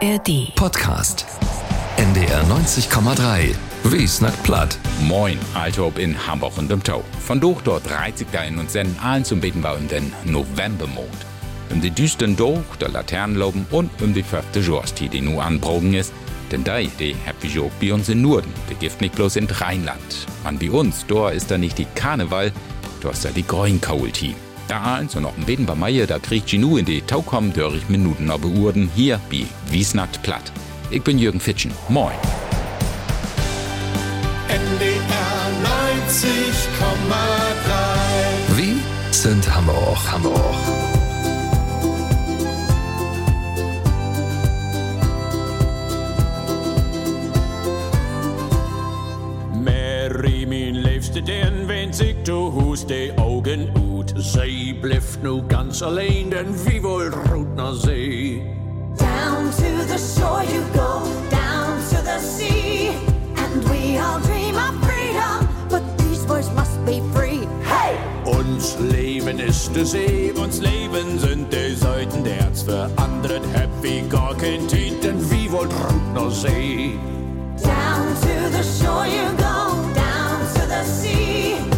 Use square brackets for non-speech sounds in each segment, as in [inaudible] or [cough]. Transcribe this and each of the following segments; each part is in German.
ARD. Podcast. NDR 90,3. Wie snackt platt. Moin, Althob in Hamburg und dem Tau. Von durch dort 30 da in uns allen zum Beten war um den Novembermond. Um die düsteren Doch der Laternenloben und um die fünfte Jahreszeit, die nur anbrochen ist. Denn da, die ich auch bei uns in Norden. Die gibt nicht bloß in Rheinland. Man bei uns, da ist da nicht die Karneval, da ist da die Grünkaulti. Da eins und noch ein Beten bei Meier, da kriegt ich nur in die Tau kommen, dör ich Minuten aber Urden hier bei Wiesnackt platt. Ich bin Jürgen Fitschen. Moin. NDR 90,3. Wie sind Hamburg. Hamburg. Den wens ik toe hoes de ogen uit. Nu ganz alleen, den wohl roet naar zee. Down to the shore you go, down to the sea. And we all dream of freedom, but these boys must be free. Hey! Uns Leben ist de See, uns Leben sind die Seiten, der's für andere happy gar kein Tiet, denn wie wohl roet naar zee. Down to the shore you go, down to the sea.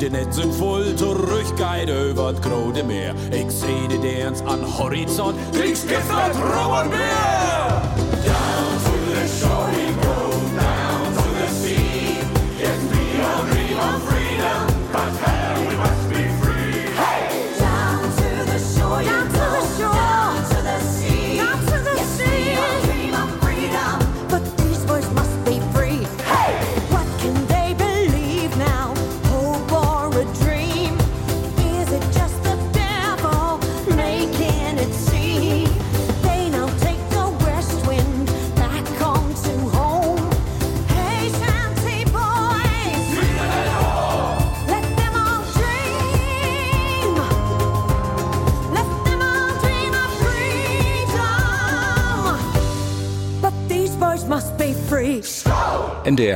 schreit, de Netz sind voll, zurückgeht über das große Meer. Ich seh de Dance an Horizont, Kriegsgift wird Rohr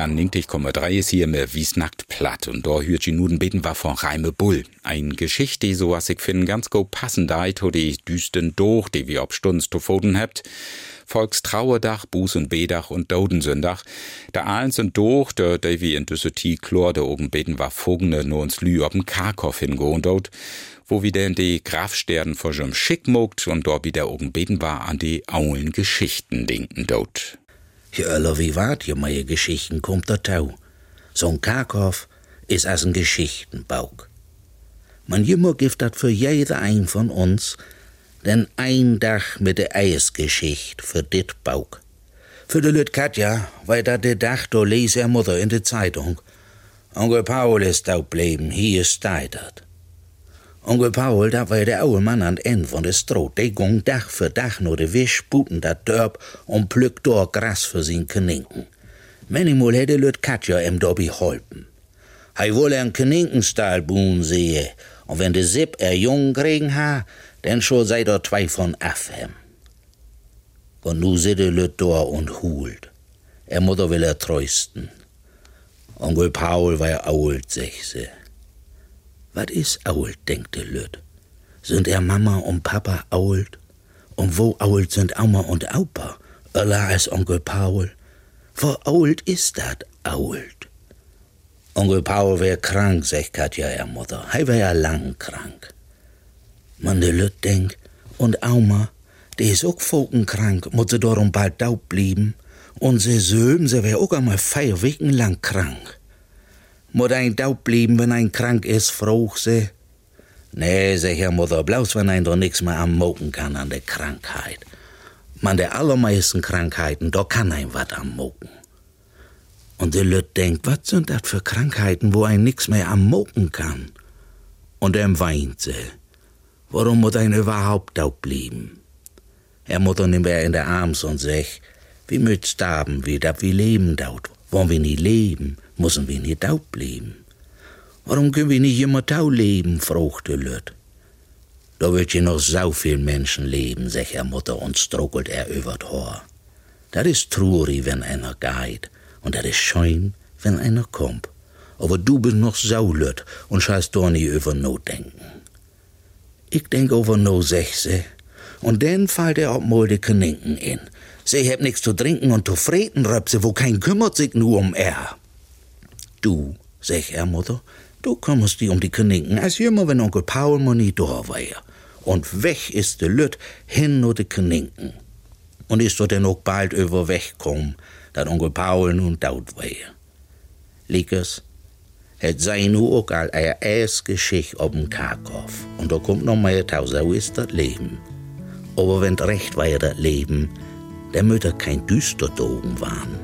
NDR 90,3 ist hier mit Wiesnackt platt und da hört nun beten war von Reime Bull. Ein Geschichte, die so was ich finde ganz gut passend da, to die düsten Doch, die wir ob Stunds zu foten habt. Volkstrauerdach, Buß- und Bedach und Dodensündach. Der Ahlens und Doch, der, wie in Düsseldorf Chlor, der oben beten war Fogene nur uns Lü ob'n Karkow hingehohen dort, wo wieder die Grafsterden vor schon schick mogt und dort wieder oben beten war an die Aulen Geschichten denken dort. Je öller wie wart je meine Geschichten kommt der Tau. So'n Karkow is as ein Geschichtenbauk. Man jimmer gibt dat für jeder ein von uns, denn ein Dach mit der Eisgeschicht für dit Bauk. Für de Lüt Katja, weil dat de Dach do lese er Mutter in de Zeitung. Onkel Paul ist da bleiben, hier dat. Onkel Paul, da war der oude Mann an End von der Stroot. Der ging Dach für Dach nur de Wisch, puten dat Dörp und plückt dort Gras für sin Kninken. Manchmal hätte Lüt Katja em Dobby holpen. Hei wolle en Kninkenstahl buhen sehe, und wenn de Sipp er jung kriegen ha, denn schon sei dort zwei von Affem. Und nu sitte Lüt dort und hult. Er Mutter will er trösten. Onkel Paul war ault, sech se. Wat is ault, denkt de Lüt. Sind er Mama und Papa ault? Und wo ault sind Oma und Opa? Allah ist Onkel Paul. Wie alt ist dat alt? Onkel Paul wär krank, sagt Katja, ihr Mutter. Hij wär ja lang krank. Man de Lüt denkt, und Auma, die is ook krank, muss sie darum bald taub blieben. Und sie Söhn, sie wär auch einmal vier Wochen lang krank. Muss ein taub blieben, wenn ein krank ist, frug sie. Nee, sag Herr Mutter, bloß wenn ein doch nix mehr am Moken kann an der Krankheit. Man, der allermeisten Krankheiten, da kann ein wat am Moken. Und der Lüt denkt, was sind das für Krankheiten, wo ein nix mehr am Moken kann? Und er weint sie. Warum muss ein überhaupt taub blieben? Er Mutter nimmt er in der Arms und sagt, wie müt sterben, wie dat wie leben daut. Wollen wir nie leben, müssen wir nie taub blieben. Warum können wir nicht immer tau leben, fragte Lüt. Da wird je noch so viel Menschen leben, sagt er Mutter und struckelt er über Haar. Das ist traurig, wenn einer geht, und das ist schön, wenn einer kommt. Aber du bist noch so lüt und scheißt doch nie über no denken. Ich denk over no, sech sie. Und dann fällt er ob mal die Kninken in. Sie hab nix zu trinken und zu freten, Röpse, wo kein kümmert sich nur um er. Du, sech er, Mutter, Du kümmerst dich um die Kninken, als immer wenn Onkel Paul mal nie da war. Und weg ist de Lüt hin nur die Kninken. Und ist doch denn auch bald über wegkommen, dat Onkel Paul nun daut war. Liekes, het sei nu auch all eier erst Geschicht ob'n Karkow. Und da kommt noch mal tausend, ist das Leben. Aber wenn recht war das Leben, der Mütter kein düster Dogen waren,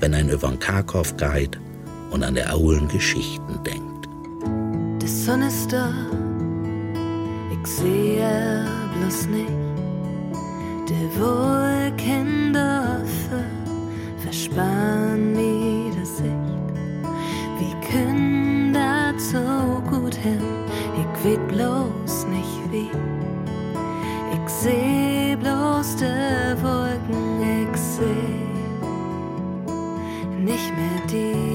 wenn ein übern Karkow geht und an der aulen Geschichten denkt. Die Sonne ist da, ich sehe bloß nicht. Die Wolken dafür verspannen mir das Sicht. Wie können das so gut hin? Ich weet bloß nicht wie. Ich seh bloß die Wolken, seh nicht mehr die.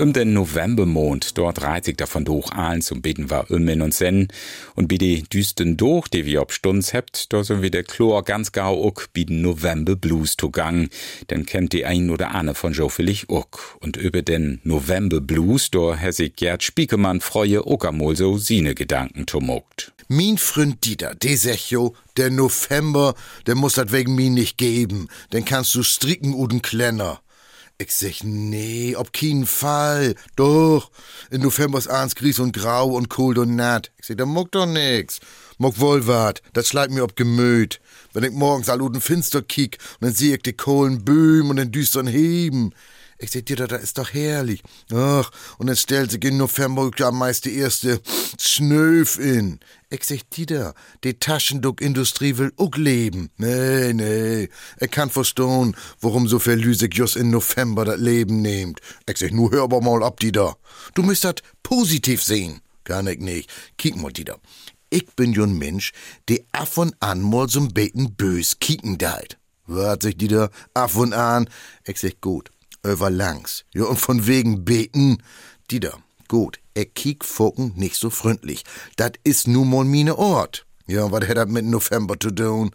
Um den Novembermond, dort reiht sich davon durch allen zum Beten war um und sen. Und bei die düsten durch, die wir ob Stunds hebt, da sind wir der Chlor ganz gau uck, bi den November Blues to gang. Denn kennt die ein oder andere von Joe Willig uck. Und über den November Blues, da Herr sich Gerd Spiekemann freue uck amol so sine Gedanken tumogt. Min Freund Dieter, de sech jo, der November, der muss dat wegen mi nicht geben. Den kannst du stricken uden Klenner. Ich sag, nee, ob keinen Fall. Doch, in November ist abends gries und grau und cold und natt. Ich sag, da muck doch nix. Muck wohl wat, das schleibt mir ob Gemüt. Wenn ich morgens all Finster kick und dann seh ich die Kohlen böhm und den düstern heben. Ich sag dir, da ist doch herrlich. Ach, und dann stellt sich in November meist die erste Schnöf in. Ich sag dir die Taschenduck-Industrie will auch leben. Nee, nee. Er kann verstehen, warum so viel Lüsig just in November das Leben nimmt. Ich sag, nur hör aber mal ab, die da. Du müsst das positiv sehen. Kann ich nicht. Kick mal, die da. Ich bin jo ein Mensch, der af und an mal so'n beten bös kicken deit. Wart sich die da af und an. Ich sag, gut über langs. Ja, und von wegen beten, die da. Gut, er kiek Focken nicht so freundlich. Dat is nu mal mine Ort. Ja, wat hätt dat mit November zu tun?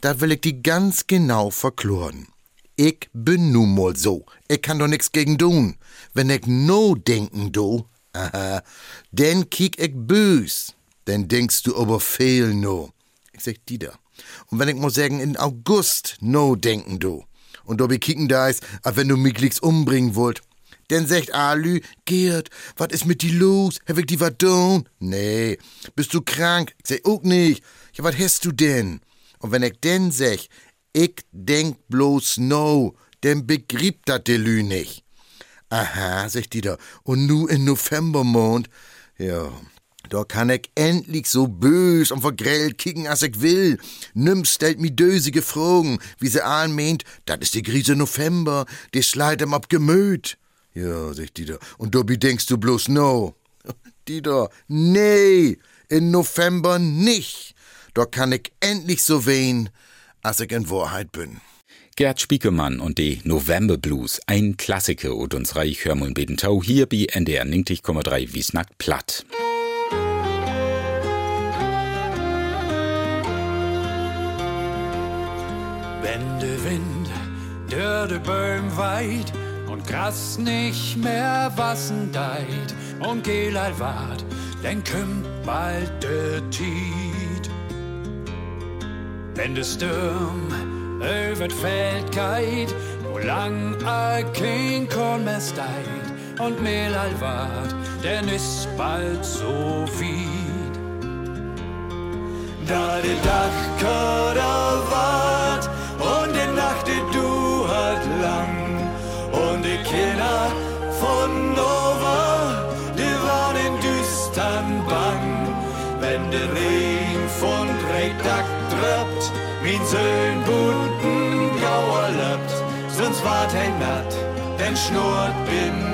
Dat will ich die ganz genau verkloren. Ich bin nu mal so. Ich kann doch nix gegen tun. Wenn ich no denken do, aha, denn kiek ich bös. Denn denkst du aber fehl no. Ich sag die da. Und wenn ich mal sagen, in August no denken do und ob ich kicken da ist, als wenn du mich glicks umbringen wollt. Denn sagt Alü, Gerd, wat is mit die los? Hab ich die wat tun? Nee, bist du krank? Ich sag auch nicht. Ja, wat hast du denn? Und wenn ich denn sag, ich denk bloß no, denn begrieb dat de Lü nicht. Aha, sagt die da, und nu in Novembermond. Ja, da kann ich endlich so bös und vergrellt kicken, als ich will. Nimm stellt mi dösige Fragen, wie sie allen meint, dat is die Krise November, die schleit em ab Gemüt. Ja, sagt Dieter, und du denkst du bloß no. [laughs] Dieter, nee, in November nicht. Da kann ich endlich so wehen, als ich in Wahrheit bin. Gerd Spiekemann und die November Blues, ein Klassiker und uns reich Hörmund Bedentau hier bei NDR 90,3 Wiesnack platt. Böhm weit und Gras nicht mehr wassen deit und Gelal wart, dann kümmt bald der Tiet. Wenn der Sturm über Feld geht, wo lang a kein Korn mehr steit und Mehlal wart, denn ist bald so viel. Da de Dachkader wart min Söhn bunten Gauer löppt, sonst wart ein Natt, denn schnurrt bin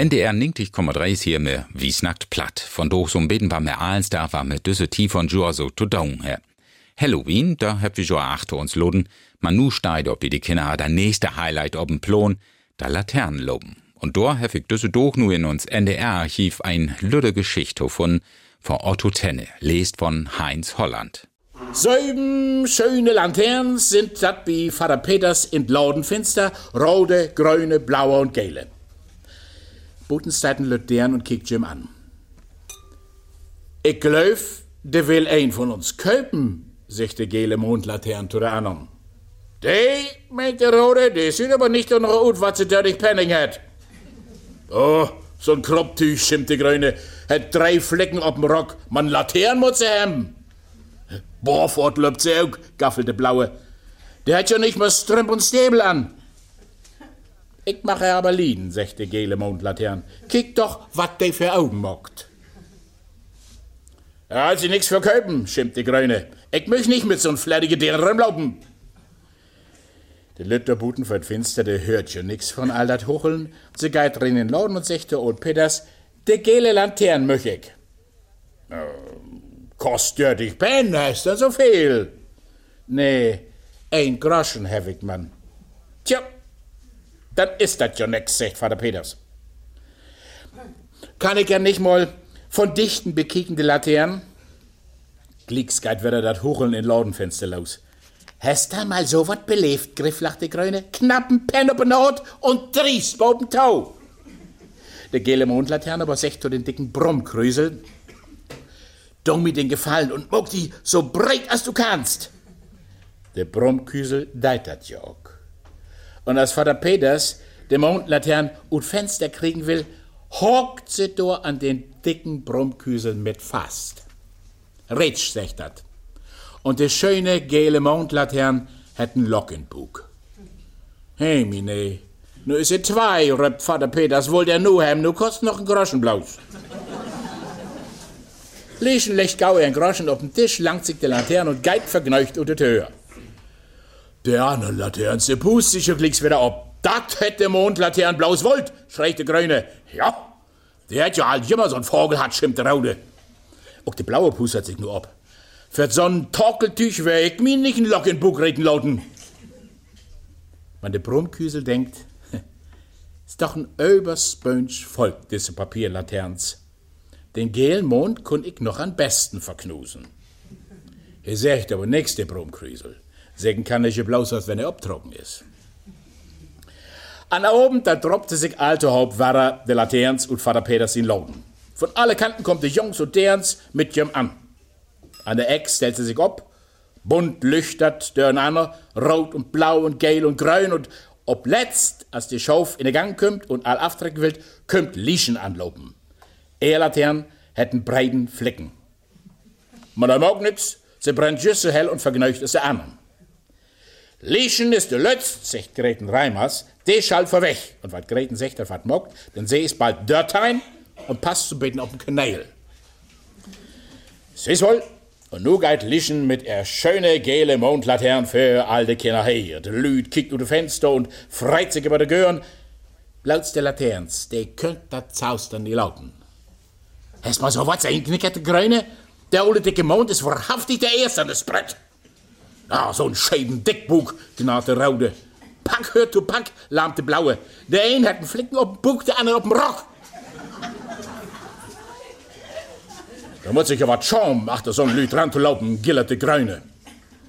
NDR 90,3 ist hier wie snackt platt. Von so Beten war mir eins da war mir düsse tief von Joa so to down her. Halloween, da hab wir schon achter uns loden. Man nu steigt, ob die die Kinder der nächste Highlight ob'n Plon, da Laternen loben. Und da hab ich düsse doch nu in uns NDR-Archiv ein lüde Geschichte von, von Otto Tenne, lest von Heinz Holland. Sieben schöne Laternen sind dat wie Vater Peters in Laudenfinster, rote, grüne, blaue und gelbe. Butensteiten lüt deren und kickt Jim an. Ich glaub, der will ein von uns köpen, sagt der gele Mondlatern zu der anderen. Die, meint der Rote, die sieht aber nicht so gut, was sie dadurch Penning hat. Oh, so ein Kropptüch, schimpft die Grüne, hat drei Flecken dem Rock, man Laternen muss sie haben. Boah, fortlöbt sie auch, gaffelt der Blaue. Der hat ja nicht mal Strümp und Stäbel an. Ich mache aber Lieden, sagt der gele Mondlatern. Kick doch, wat der für Augen mockt. Ja, sie nix verköpen, schimpft die Grüne. Ich möcht nicht mit so'n flattige Deren rumlaufen. Der Lütterbuten wird finster, der hört ja nix von all dat Hucheln. Sie geht drin in den Laden und sagt der Old Peters, der gele Lantern möch ich. Kostet dich Pen, hast du so viel? Nee, ein Groschen hab ich, Mann. Tja, dann ist das ja nix, sagt Vater Peters. Kann ich ja nicht mal von dichten bekickende Laternen? Glicks geht wieder dat Hucheln in Laudenfenster los. Hast du mal so wat belebt, griff lachte Grüne? Knappen Pen op Not und Dries boben Tau. Der gele Mondlaterne aber sagt zu den dicken Brummkrüsel, Dong mir den Gefallen und muck die so breit als du kannst. Der Brummküsel deit dat ja auch. Und als Vater Peters den Mondlatern ut Fenster kriegen will, hockt sie do an den dicken Brummküsel mit fast. Ritsch, sagt dat. Und der schöne gele Mondlatern hat n Lockenbug. Hey, mine, nu is er zwei, röpt Vater Peters, wohl der nu hem, nu kostet noch n Groschen blaus. Lieschen legt gau ein Groschen auf den Tisch, langt sich der Laterne und geit vergneucht unter die Höhe. Der andere Laterne, sie pust sich und wieder ab. Dat hätte Mondlatern blaus wollt, schreit der Grüne. Ja, der hat ja halt immer so ein Vogel hat, schimpft der Raude. Auch der blaue Pust hat sich nur ab. Für so ein Torkeltüch wär ich mir nicht ein Lock in Bug reden lauten. Man der Brummküsel denkt, [laughs] ist doch ein Überspönsch Volk, diese Papierlaterns. Den gelen Mond kun ich noch am besten verknusen. Er sagt aber der Brummküsel. Sägen kann ich bloß, als wenn er abtrocken ist. An oben, da droppte sich alte Hauptwahrer der Laterns und Vater Peters in Lauden. Von alle Kanten kommt der Jungs und derens mit jem an. An der Eck stellt sie sich ab, bunt lüchtert durcheinander, rot und blau und gel und grün und ob letzt, als die Schauf in den Gang kommt und all aftrecken will, kommt Lieschen anlopen. Er Latern hätten breiten Flecken. Man mag nix, sie brennt just so hell und vergneucht es der anderen. Lieschen ist der Lötz, sagt Greten Reimers, der schall vorweg. Und wat Greten sagt, er wat mockt, denn sie ist bald Dörtein und passt zu beten auf den Kanäl. Sieh's wohl, und nu geht Lischen mit er schöne gele Mondlatern für alte Kinder her. Der Lüd kickt durch Fenster und freit sich über de Gören. Lauts der Laterns, der könnt dat zaustern die Lauten. Hast mal so was einknickerte Grüne? Der alte dicke Mond ist wahrhaftig der Erste an das Brett. Ah, so ein schäden Dickbug, gnade Raude. Pack hört zu Pack, lahmte Blaue. Der ein hat einen Flicken auf dem Bug, der andere auf dem Rock. Da muss ich wat schauen, achter so ein Lüd ran zu laufen, gillerte Grüne.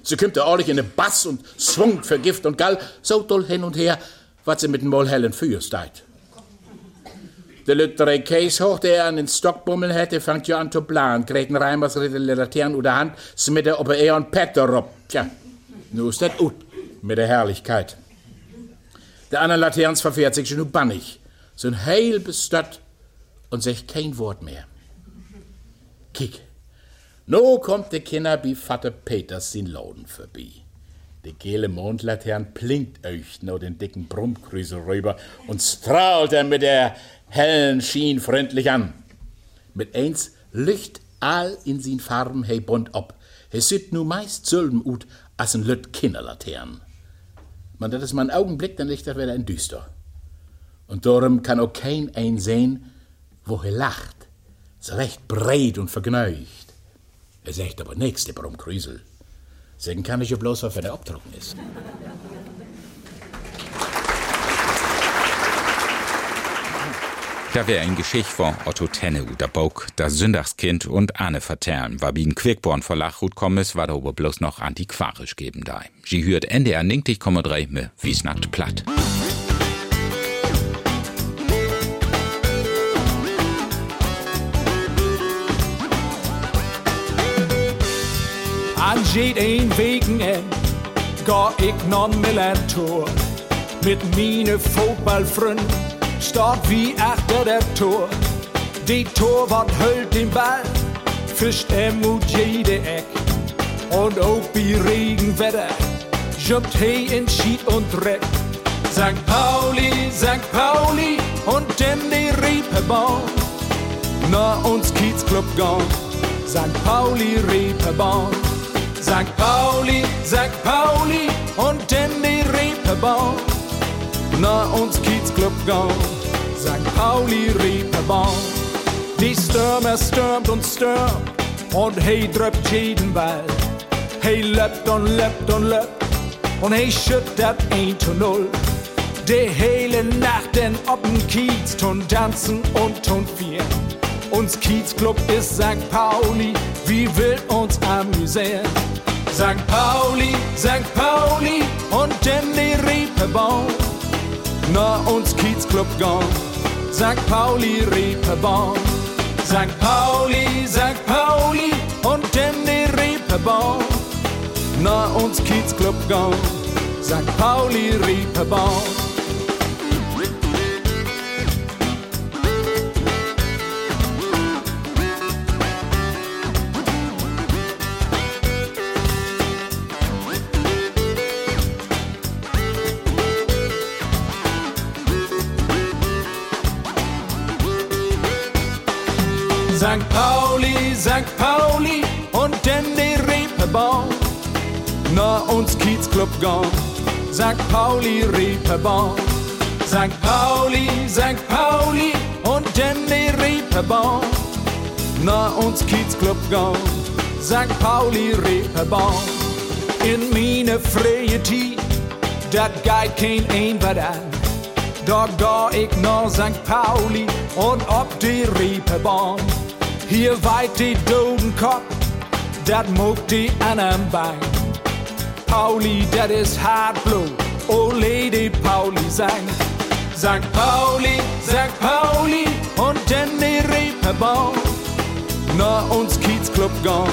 Sie kommt ja ordentlich in den Bass und swungt für Gift und Gall, so doll hin und her, was sie mit dem Mollhellen Feuer steigt. Der Lüttere Case hoch, der an den Stockbummel hätte, fängt ja an zu planen. Greten Reimers redet die Laternen unter Hand, smitte ob er und Petter rob. Tja, nu ist das ut mit der Herrlichkeit. Der andere Laterns verfährt sich schon bannig. So ein heil bestött und sagt kein Wort mehr. Kick. No kommt der Kinder wie Vater Peters in Lauden vorbei. Die gele Mondlatern blinkt euch nur den dicken Brummkrüsel rüber und strahlt er mit der hellen Schien freundlich an. Mit eins licht all in sin Farben hei bunt ab. Es sieht nu meist zölben ut als ein Lütt Kinderlatern. Man dat is mal einen Augenblick, dann liegt er wieder in düster. Und darum kann auch kein ein sehen, wo er lacht. So recht breit und vergnügt. Er sagt aber nichts, der Brummkrüsel. Sagen kann ich ja bloß, wenn er abtrocken ist. Da wär ein Geschicht von Otto Tenne der Bock, das Sündagskind und Anne vertellen, war wie ein Quickborn vor Lachhut kommes, war da aber bloß noch antiquarisch geben da. Sie hört NDR 90,3 mit wie's nackt platt. An jeden Weekend går ik någon Millantor. Mit mine Fodboldfrønd start vi efter det Tor. Det Tor vart höll den Ball, fischt er mot jede Eck. Und auch i Regenwetter jumpt he in Schied und Dreck. St. Pauli, St. Pauli und denn die Reeperbahn. Na uns Kiezclub gone, St. Pauli Reeperbahn. St. Pauli, St. Pauli und denn die Reeperbahn. Na uns Kiezclub gone, St. Pauli Reeperbahn. Die Stürmer stürmt und stürmt und hey dröppt jeden Ball. Hey löppt und löppt und löppt und hey schüttert ein zu null. Die hele Nacht denn ob'n Kiez tun tanzen und tun vier. Uns Kiezclub ist St. Pauli, wie will uns amüsieren. St. Pauli, St. Pauli und die Reeperbahn. Na uns Kiezclub gone, St. Pauli Reeperbahn. St. Pauli, St. Pauli und die Reeperbahn. Na uns Kiezclub gone, St. Pauli Reeperbahn. St. Pauli, St. Pauli und denn die Reeperbahn. Na uns Kiezclub gone, St. Pauli Reeperbahn. St. Pauli, St. Pauli und denn die Reeperbahn. Na uns Kiezclub gone, St. Pauli Reeperbahn. In mine freie Tie, dat geht kein ein wat an. Da ga ich nach St. Pauli und ob die Reeperbahn. Hier weit die Dodenkopf, dat mogt die anderen Bein. Pauli, dat is Hartblut, oh Lady Pauli sang. St. Pauli, St. Pauli und denn die Reeperbahn. Na uns Kiezclub gone,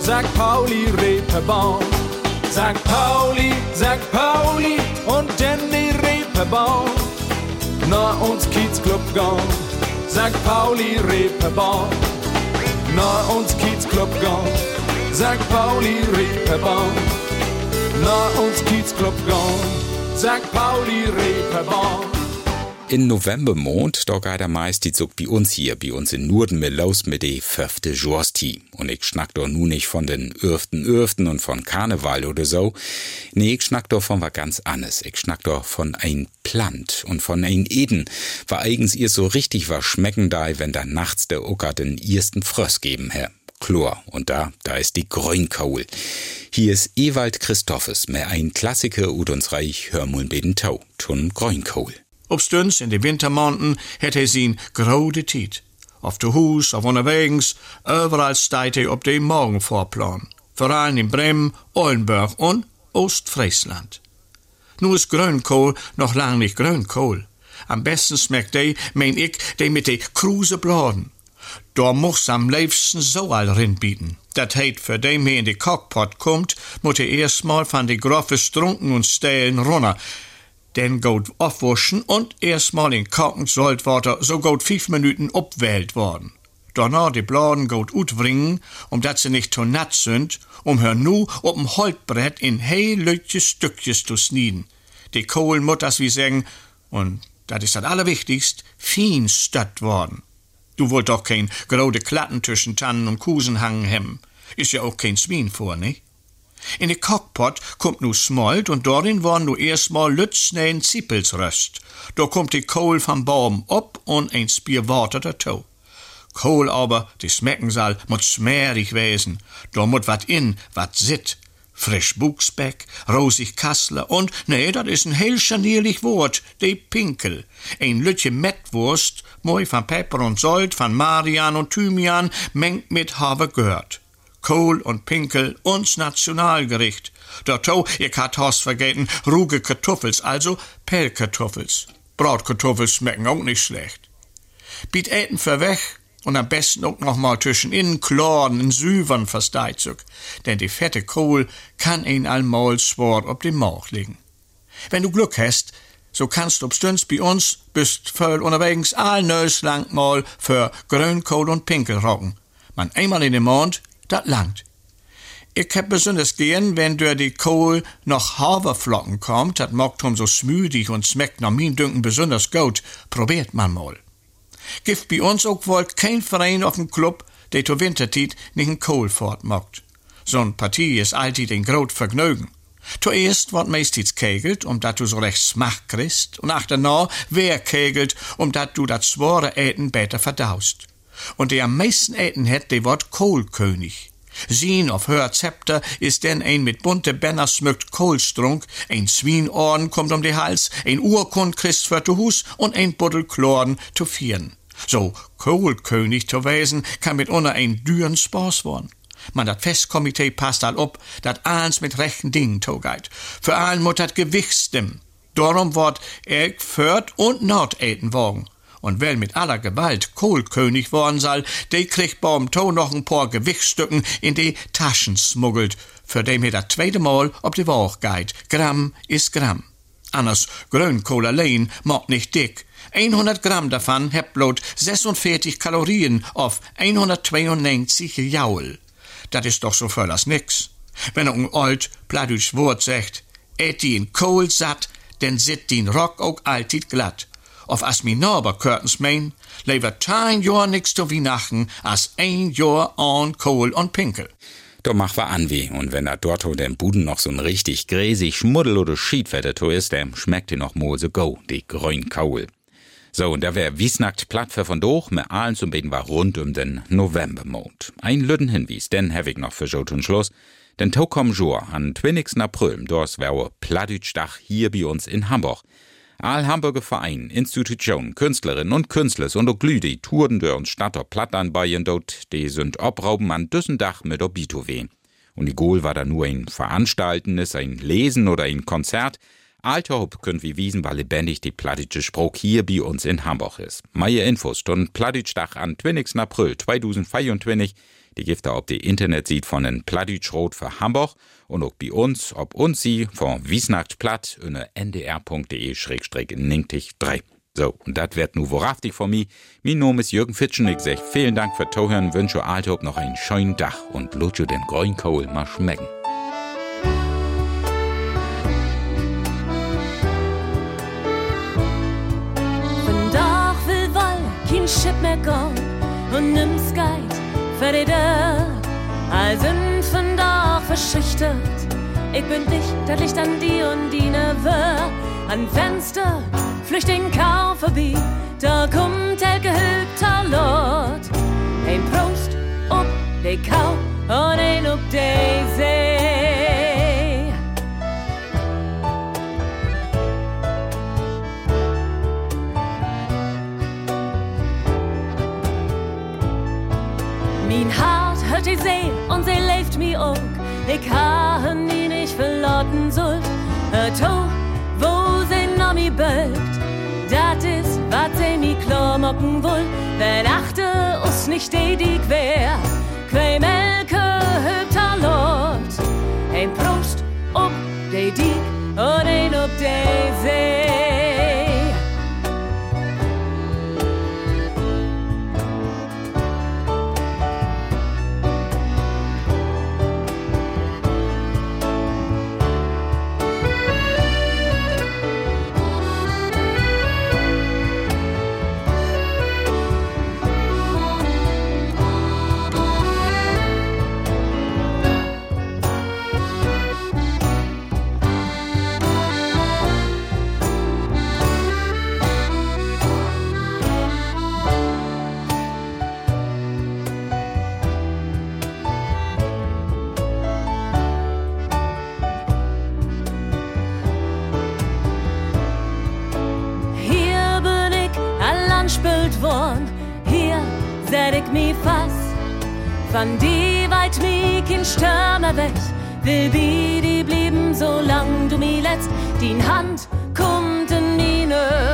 St. Pauli Reeperbahn. St. Pauli, St. Pauli und denn die Reeperbahn. Na uns Kiezclub gone, St. Pauli Reeperbahn. Na uns Kiezclub gone, St. Pauli Reeperbahn. Na uns Kiezclub gone, St. Pauli Reeperbahn. In Novembermond, da geht er meist die Zug wie uns hier, wie uns in Norden mit los mit de fünfte Josti. Und ich schnack doch nun nicht von den Öften Öften und von Karneval oder so. Nee, ich schnack doch von was ganz anderes. Ich schnack doch von ein Plant und von ein Eden, war eigens ihr so richtig was schmecken da, wenn da nachts der Ucker den ersten Fröss geben, Herr. Chlor. Und da, da ist die Grünkohl. Hier ist Ewald Christoffes, mehr ein Klassiker ud uns reich Hörmuln beden Tau, tun Grünkohl. Obstuns in de wintermaanden het hij zien grode tijd. Auf de Hus, auf onderwegens, overal staat hij op de morgenvoorplan. Vooral in Bremen, Oldenburg und Ostfriesland. Nu is Grünkohl noch lang nicht Grünkohl. Am besten schmeckt de, mein ich, de mit de kruse Bladen. Da muss am liebsten so all bieten. Dat heet, für dem hier in de Cockpot kommt, muss er erstmal von de groffe Strunken und Stellen runter. Den gut aufwaschen und erstmal in kalten Salzwasser so gut fünf Minuten obwählt worden. Danach die Bladen gut utbringen, um dat sie nicht zu natt sind, um her nu op'm Holtbrett in heilötje Stückjes zu schnieden. Die Kohl muss das wie sagen, und dat ist das Allerwichtigst, fein stött worden. Du wollt doch kein grode Klatten zwischen Tannen und Kusen hangen hem. Ist ja auch kein Zwien vor, nicht? In de Cockpot kommt nu Smolt und darin worden nu erstmal Lütznein Zippelsröst. Da kommt die Kohl vom Baum ab und ein Spier Water dazu. Kohl aber, die schmecken soll, muss schmerig wesen. Da muss wat in, wat sit. Frisch Buchsbeck, rosig Kassler und, nee, dat is ein heel scharnierlich Wort, de Pinkel. Ein Lütje Mettwurst, moi van Pepper und Sold, van Marian und Thymian, mengt mit Haver gehört. Kohl und Pinkel uns Nationalgericht. Dato, ihr Horst vergeten, ruge Kartoffels, also Pellkartoffels. Bratkartoffels schmecken auch nicht schlecht. Biet Äten für weg und am besten auch noch mal zwischen innen Kloren und Süvern versteizug, denn die fette Kohl kann ihn allmal schwor ob den Mauch legen. Wenn du Glück hast, so kannst du obstünds bei uns bist voll unterwegs all nös lang mal für Grünkohl und Pinkel rocken. Man einmal in den Mond dat langt. Ich hab besonders gern, wenn durch die Kohl noch Haferflocken kommt, dat mocht hom so smüdig und schmeckt nach min Dünken besonders gut. Probiert man mal. Gibt bei uns auch wohl kein Verein auf dem Club, der zur Wintertit nicht ein Kohl fortmockt. So'n Partie ist alltid ein grot Vergnügen. Zuerst wird meistens kegelt, um dat du so recht Smach kriegst, und achternach wer kegelt, um dat du dat schwore Äten besser verdaust und der am meisten Äten het, der Wort Kohlkönig. Sien auf hör Zepter ist denn ein mit bunte Bänner smückt Kohlstrunk, ein Zwienohren kommt um die Hals, ein Urkund Christ für Hus und ein Buddel Chlorden zu vieren. So Kohlkönig zu wesen kann mit unter ein düren Spaß worden. Man dat Festkomitee passt all ob, dat eins mit rechten Dingen togeit. Für allen mut dat Gewichtsstimmen. Darum wort Erg Föhrt und Nordäten wogen und wer mit aller Gewalt Kohlkönig worden soll, der kriegt beim To noch ein paar Gewichtsstücken in die Taschen smuggelt, für dem er das zweite Mal ob die Woche geht. Gramm ist Gramm. Anders Grünkohl allein macht nicht dick. 100 Gramm davon hat bloß 46 Kalorien auf 192 Jaul. Das ist doch so als nix. Wenn ein alt plattdütsch Wort sagt, ät ihn Kohl satt, denn sit den Rock auch altid glatt of as mi naber curtains mein, lever tein Jahr nix zu Weihnachten as ein Jahr an Kohl und Pinkel. Da mach wir an wie, und wenn er dort oder im Buden noch so'n richtig gräsig Schmuddel oder Schiedwetter to ist, dann schmeckt die noch mal so go, die grün Kohl. So, und da wär wiesnackt Plattfer von doch, mit allen zum Beten war rund um den Novembermond. Ein Lüden Hinwies, denn hab ich noch für Jot und Schluss. Denn to kom Jour an 20. April, dors wär Plattdütschdach hier bei uns in Hamburg. All Hamburger Verein, Institution, Künstlerinnen und Künstler und auch Glüde, Touren durch uns Stadter Platt anbeiien dort, die sind obrauben an düssen Dach mit Obito wehen. Und Goal war da nur ein Veranstaltenes, ein Lesen oder ein Konzert. Alter Hopp könnt wie wiesen, weil lebendig die plattische Spruch hier bei uns in Hamburg ist. Meine Infos stund Plattitschdach an 20. April 2024 die Gifter ob die Internetseite von den Plattitschrot für Hamburg und auch bei uns, ob uns sie von Wiesnachtplatt unter ndr.de-93. So, und das wird nu worauftig von mir. Mein Name ist Jürgen Fitschen, ich sag vielen Dank für Tohören, wünsche Altop noch einen schönen Tag und lutsche den Grünkohl mal schmecken. Ich bin dicht, das Licht an die und die ne Wör, an Fenster, Flüchtling Kau vorbei, da kommt der gehülter Lord. Ein Prost ob de Kau und ein ob de See. Mein Hart hört die See und sie lebt mi auch. Ich ha nie nicht verlotten sollt. Hört ho, wo sie noch mi bölkt. Dat is, wat sie mi klar mocken woll. Wenn achte us nicht die quer. Quei Melke hübter Lord. Ein Prost ob de Diek und ein ob de See. Mi fast. Van die weit mi kein Stürmer weg, will bi die blieben, solang du mi letzt. Die Hand kommt in mine